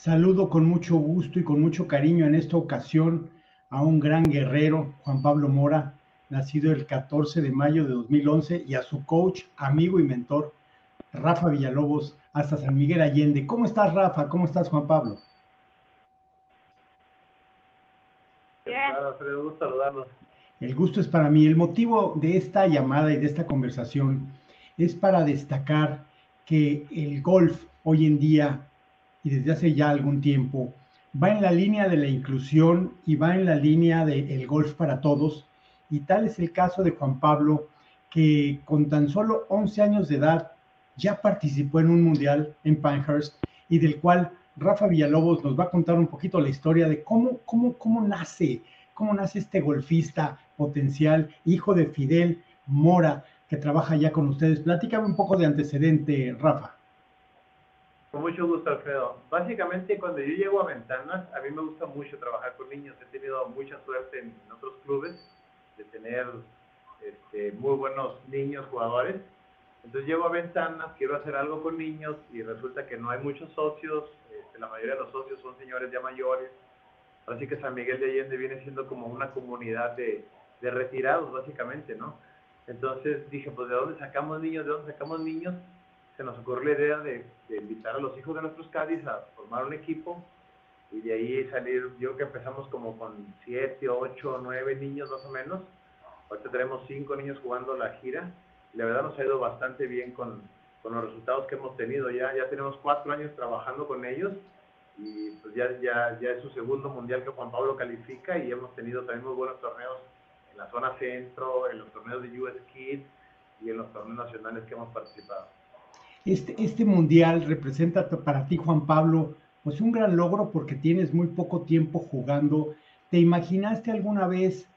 Saludo con mucho gusto y con mucho cariño en esta ocasión a un gran guerrero, Juan Pablo Mora, nacido el 14 de mayo de 2011, y a su coach, amigo y mentor, Rafa Villalobos, hasta San Miguel Allende. ¿Cómo estás, Rafa? ¿Cómo estás, Juan Pablo? Bien. El gusto es para mí. El motivo de esta llamada y de esta conversación es para destacar que el golf hoy en día y desde hace ya algún tiempo va en la línea de la inclusión y va en la línea del golf para todos. Y tal es el caso de Juan Pablo, que con tan solo 11 años de edad ya participó en un mundial en Pinehurst y del cual Rafa Villalobos nos va a contar un poquito la historia de cómo, cómo, cómo nace, cómo nace este golfista potencial, hijo de Fidel Mora, que trabaja ya con ustedes. Platícame un poco de antecedente, Rafa. Con mucho gusto, Alfredo. Básicamente, cuando yo llego a Ventanas, a mí me gusta mucho trabajar con niños. He tenido mucha suerte en otros clubes de tener este, muy buenos niños jugadores. Entonces llego a Ventanas, quiero hacer algo con niños y resulta que no hay muchos socios. Este, la mayoría de los socios son señores ya mayores. Así que San Miguel de Allende viene siendo como una comunidad de, retirados, básicamente, ¿no? Entonces dije, pues ¿de dónde sacamos niños? ¿De dónde sacamos niños? Se nos ocurrió la idea de, invitar a los hijos de nuestros Cádiz a formar un equipo y de ahí salir, yo creo que empezamos como con 7, 8, 9 niños más o menos. Ahorita tenemos 5 niños jugando la gira la verdad nos ha ido bastante bien con, los resultados que hemos tenido. Ya, ya tenemos 4 años trabajando con ellos y pues ya, ya, ya es su segundo mundial que Juan Pablo califica y hemos tenido también muy buenos torneos en la zona centro, en los torneos de US Kids y en los torneos nacionales que hemos participado. Este, este mundial representa para ti, Juan Pablo, pues un gran logro porque tienes muy poco tiempo jugando. ¿Te imaginaste alguna vez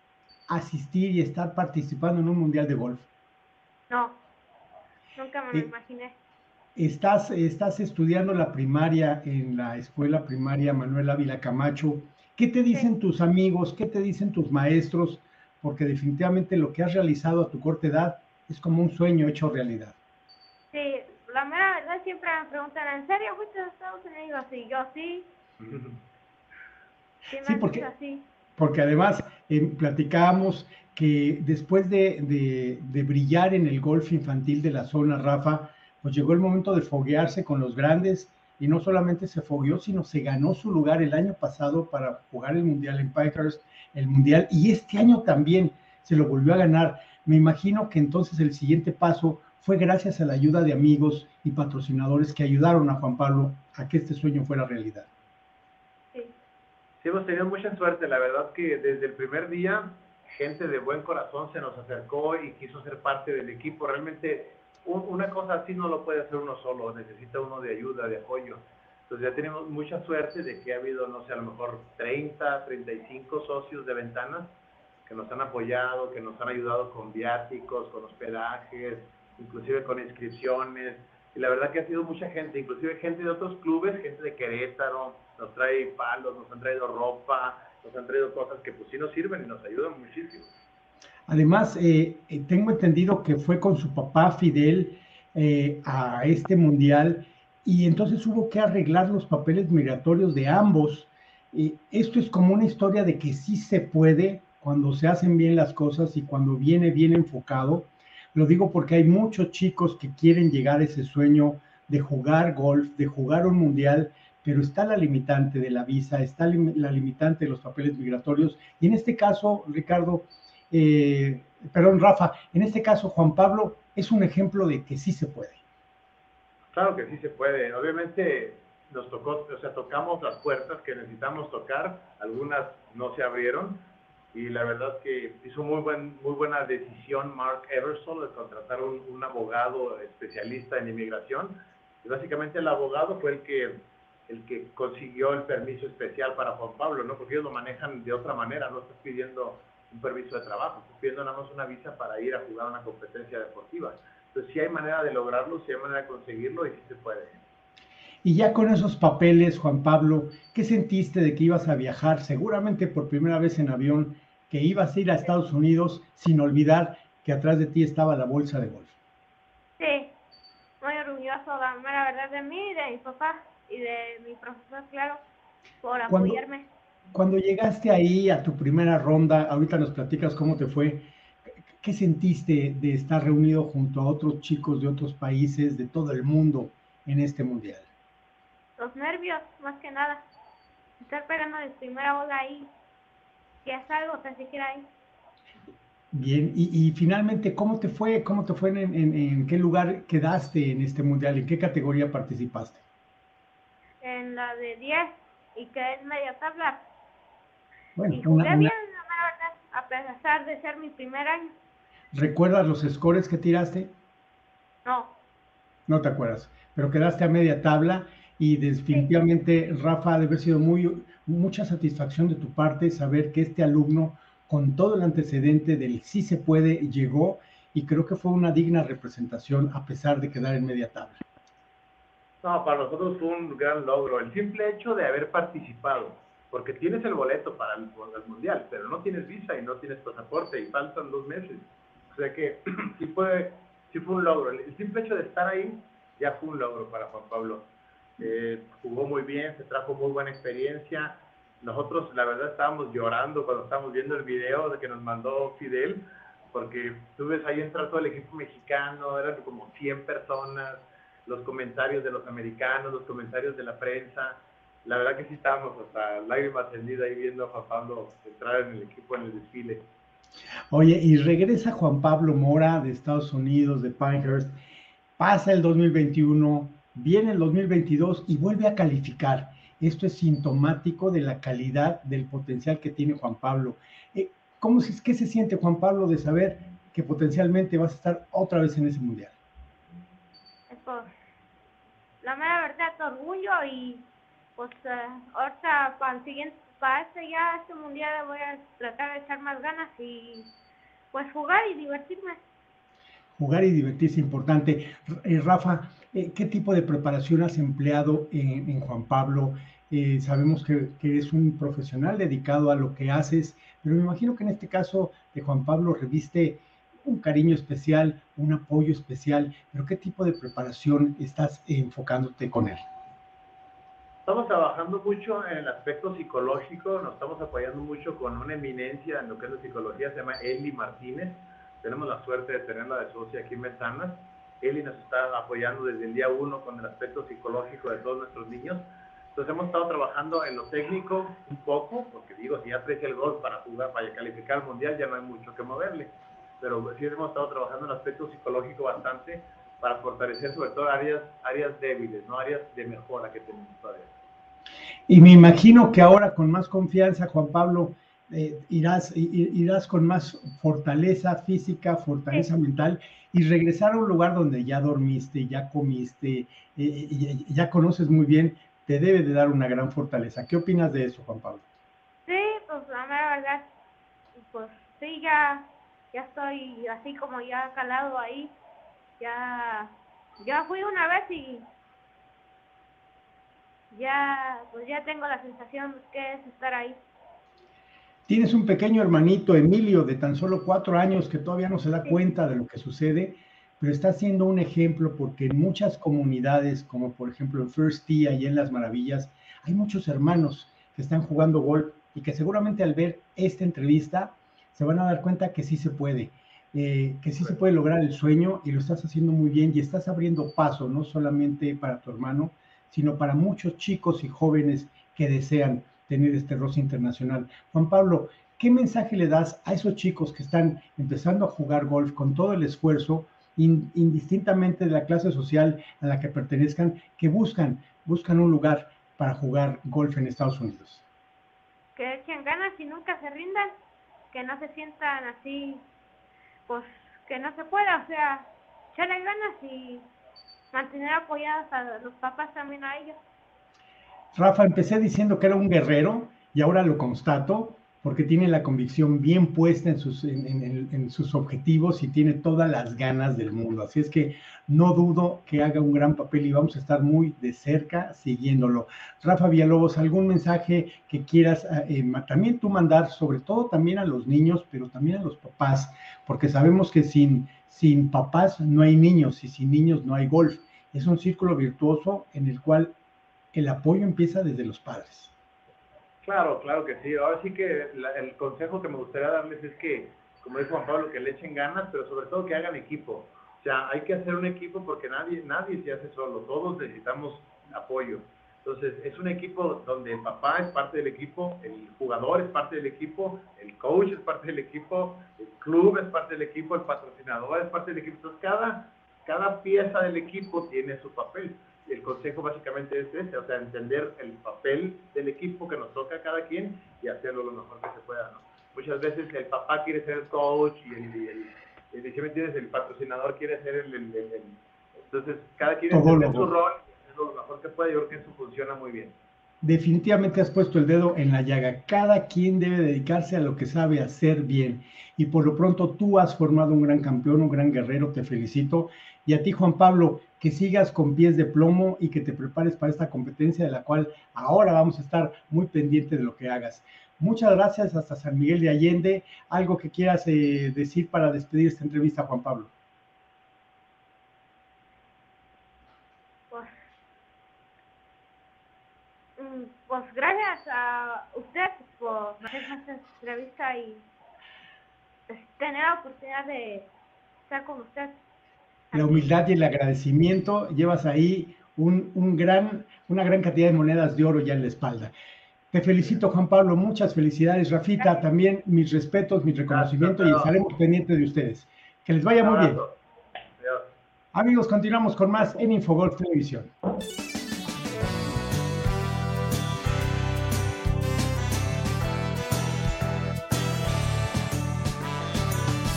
asistir y estar participando en un mundial de golf? No, nunca me lo eh, imaginé. Estás, estás estudiando la primaria en la escuela primaria Manuel Ávila Camacho. ¿Qué te dicen tus amigos? ¿Qué te dicen tus maestros? Porque definitivamente lo que has realizado a tu corta edad es como un sueño hecho realidad. Sí, la mera verdad siempre me preguntan, ¿en serio fuiste a Estados Unidos? Y yo sí. Sí, porque, porque además eh, platicábamos que después de, de, brillar en el golf infantil de la zona, Rafa, pues llegó el momento de foguearse con los grandes y no solamente se fogueó, sino se ganó su lugar el año pasado para jugar el Mundial en Pikers, el Mundial, y este año también se lo volvió a ganar. Me imagino que entonces el siguiente paso fue gracias a la ayuda de amigos y patrocinadores que ayudaron a Juan Pablo a que este sueño fuera realidad. Sí. sí, hemos tenido mucha suerte. La verdad que desde el primer día, gente de buen corazón se nos acercó y quiso ser parte del equipo. Realmente una cosa así no lo puede hacer uno solo, necesita uno de ayuda, de apoyo. Entonces ya tenemos mucha suerte de que ha habido, no sé, a lo mejor 30, 35 socios de ventanas que nos han apoyado, que nos han ayudado con viáticos, con hospedajes, inclusive con inscripciones. Y la verdad que ha sido mucha gente, inclusive gente de otros clubes, gente de Querétaro, nos trae palos, nos han traído ropa, nos han traído cosas que pues sí nos sirven y nos ayudan muchísimo. Además, eh, eh, tengo entendido que fue con su papá Fidel eh, a este mundial y entonces hubo que arreglar los papeles migratorios de ambos. esto es como una historia de que sí se puede cuando se hacen bien las cosas y cuando viene bien enfocado lo digo porque hay muchos chicos que quieren llegar a ese sueño de jugar golf, de jugar un mundial, pero está la limitante de la visa, está la limitante de los papeles migratorios. Y en este caso, Ricardo, eh, perdón, Rafa, en este caso, Juan Pablo es un ejemplo de que sí se puede. Claro que sí se puede. Obviamente nos tocó, o sea, tocamos las puertas que necesitamos tocar, algunas no se abrieron, y la verdad que hizo muy, buen, muy buena decisión Mark Eversole de contratar un, un abogado especialista en inmigración. Y básicamente el abogado fue el que, el que consiguió el permiso especial para Juan Pablo, ¿no? Porque ellos lo manejan de otra manera, no estás pidiendo un permiso de trabajo, estás pidiendo nada más una visa para ir a jugar una competencia deportiva. Entonces sí hay manera de lograrlo, sí hay manera de conseguirlo y sí se puede. Y ya con esos papeles, Juan Pablo, ¿qué sentiste de que ibas a viajar seguramente por primera vez en avión que ibas a ir a Estados Unidos sin olvidar que atrás de ti estaba la bolsa de golf. Sí, muy orgulloso, la verdad de mí de mi papá. y de mi profesor, claro, por apoyarme. Cuando llegaste ahí a tu primera ronda, ahorita nos platicas cómo te fue, ¿qué sentiste de estar reunido junto a otros chicos de otros países, de todo el mundo en este mundial? Los nervios, más que nada. Estar pegando de primera bola ahí, que es algo tan siquiera ahí. Bien, y, finalmente, ¿cómo te fue? ¿Cómo te fue en, en, qué lugar quedaste en este mundial? ¿En qué categoría participaste? En la de 10 y que es media tabla. Bueno, y jugué bien, la verdad, a pesar de ser mi primer año. ¿Recuerdas los scores que tiraste? No. No te acuerdas, pero quedaste a media tabla y definitivamente, Rafa, debe haber sido muy, mucha satisfacción de tu parte saber que este alumno con todo el antecedente del sí se puede, llegó y creo que fue una digna representación a pesar de quedar en media tabla. No, para nosotros fue un gran logro. El simple hecho de haber participado, porque tienes el boleto para el, Mundial, pero no tienes visa y no tienes pasaporte y faltan dos meses. O sea que sí fue, sí fue un logro. El simple hecho de estar ahí ya fue un logro para Juan Pablo. Eh, jugó muy bien, se trajo muy buena experiencia. Nosotros la verdad estábamos llorando cuando estábamos viendo el video de que nos mandó Fidel, porque tú ves ahí entrar todo el equipo mexicano, eran como 100 personas, los comentarios de los americanos, los comentarios de la prensa, la verdad que sí estábamos hasta lágrimas tendidas ahí viendo a Juan Pablo entrar en el equipo en el desfile. Oye, y regresa Juan Pablo Mora de Estados Unidos, de Pinehurst, pasa el 2021, viene el 2022 y vuelve a calificar. Esto es sintomático de la calidad del potencial que tiene Juan Pablo. Eh, ¿Cómo qué se siente Juan Pablo de saber que potencialmente vas a estar otra vez en ese mundial? Pues, la mera verdad, orgullo y pues eh, ahorita para el siguiente, para este ya este mundial voy a tratar de echar más ganas y pues jugar y divertirme. Jugar y divertirse importante. Eh, Rafa, ¿qué tipo de preparación has empleado en, en Juan Pablo? Eh, sabemos que, que, eres un profesional dedicado a lo que haces, pero me imagino que en este caso de Juan Pablo reviste un cariño especial, un apoyo especial, pero ¿qué tipo de preparación estás enfocándote con él? Estamos trabajando mucho en el aspecto psicológico, nos estamos apoyando mucho con una eminencia en lo que es la psicología, se llama Eli Martínez. Tenemos la suerte de tenerla de socia aquí en Metanas. Eli nos está apoyando desde el día uno con el aspecto psicológico de todos nuestros niños entonces hemos estado trabajando en lo técnico un poco, porque digo, si ya aprecia el gol para jugar, para calificar al mundial, ya no hay mucho que moverle. Pero sí hemos estado trabajando en el aspecto psicológico bastante para fortalecer sobre todo áreas, áreas débiles, no áreas de mejora que tenemos todavía. Y me imagino que ahora con más confianza, Juan Pablo, eh, irás, irás con más fortaleza física, fortaleza mental y regresar a un lugar donde ya dormiste, ya comiste, eh, ya conoces muy bien te debe de dar una gran fortaleza. ¿Qué opinas de eso, Juan Pablo? Sí, pues la verdad, pues sí, ya, ya estoy así como ya calado ahí. Ya, ya fui una vez y ya, pues ya tengo la sensación que es estar ahí. Tienes un pequeño hermanito, Emilio, de tan solo cuatro años, que todavía no se da cuenta de lo que sucede pero está siendo un ejemplo porque en muchas comunidades, como por ejemplo en First Tee, y en Las Maravillas, hay muchos hermanos que están jugando golf y que seguramente al ver esta entrevista se van a dar cuenta que sí se puede, eh, que sí se puede lograr el sueño y lo estás haciendo muy bien y estás abriendo paso no solamente para tu hermano, sino para muchos chicos y jóvenes que desean tener este roce internacional. Juan Pablo, ¿qué mensaje le das a esos chicos que están empezando a jugar golf con todo el esfuerzo, indistintamente de la clase social a la que pertenezcan, que buscan, buscan un lugar para jugar golf en Estados Unidos. Que echen ganas y nunca se rindan, que no se sientan así, pues que no se pueda, o sea, echarle ganas y mantener apoyados a los papás también a ellos. Rafa, empecé diciendo que era un guerrero y ahora lo constato porque tiene la convicción bien puesta en sus, en, sus objetivos y tiene todas las ganas del mundo. Así es que no dudo que haga un gran papel y vamos a estar muy de cerca siguiéndolo. Rafa Villalobos, ¿algún mensaje que quieras eh, también tú mandar, sobre todo también a los niños, pero también a los papás? Porque sabemos que sin, sin papás no hay niños y sin niños no hay golf. Es un círculo virtuoso en el cual el apoyo empieza desde los padres. Claro, claro que sí. Ahora sí que el consejo que me gustaría darles es que, como dijo Juan Pablo, que le echen ganas, pero sobre todo que hagan equipo. O sea, hay que hacer un equipo porque nadie, nadie se hace solo, todos necesitamos apoyo. Entonces, es un equipo donde el papá es parte del equipo, el jugador es parte del equipo, el coach es parte del equipo, el club es parte del equipo, el patrocinador es parte del equipo. Entonces, cada, cada pieza del equipo tiene su papel. Y el consejo básicamente es ese, o sea, entender el papel del equipo que nos toca a cada quien y hacerlo lo mejor que se pueda. ¿no? Muchas veces el papá quiere ser el coach y el, el, el patrocinador quiere ser el, entonces cada quien tiene su rol lo mejor que puede, yo creo que eso funciona muy bien. Definitivamente has puesto el dedo en la llaga. Cada quien debe dedicarse a lo que sabe hacer bien. Y por lo pronto tú has formado un gran campeón, un gran guerrero, te felicito. Y a ti, Juan Pablo, que sigas con pies de plomo y que te prepares para esta competencia de la cual ahora vamos a estar muy pendientes de lo que hagas. Muchas gracias hasta San Miguel de Allende. ¿Algo que quieras eh, decir para despedir esta entrevista, Juan Pablo? pues gracias a usted por hacer esta entrevista y pues, tener la oportunidad de estar con usted. La humildad y el agradecimiento, llevas ahí un, un gran, una gran cantidad de monedas de oro ya en la espalda. Te felicito, Juan Pablo, muchas felicidades. Rafita, también mis respetos, mi reconocimiento y estaremos pendientes de ustedes. Que les vaya muy bien. Amigos, continuamos con más en Infogolf Televisión.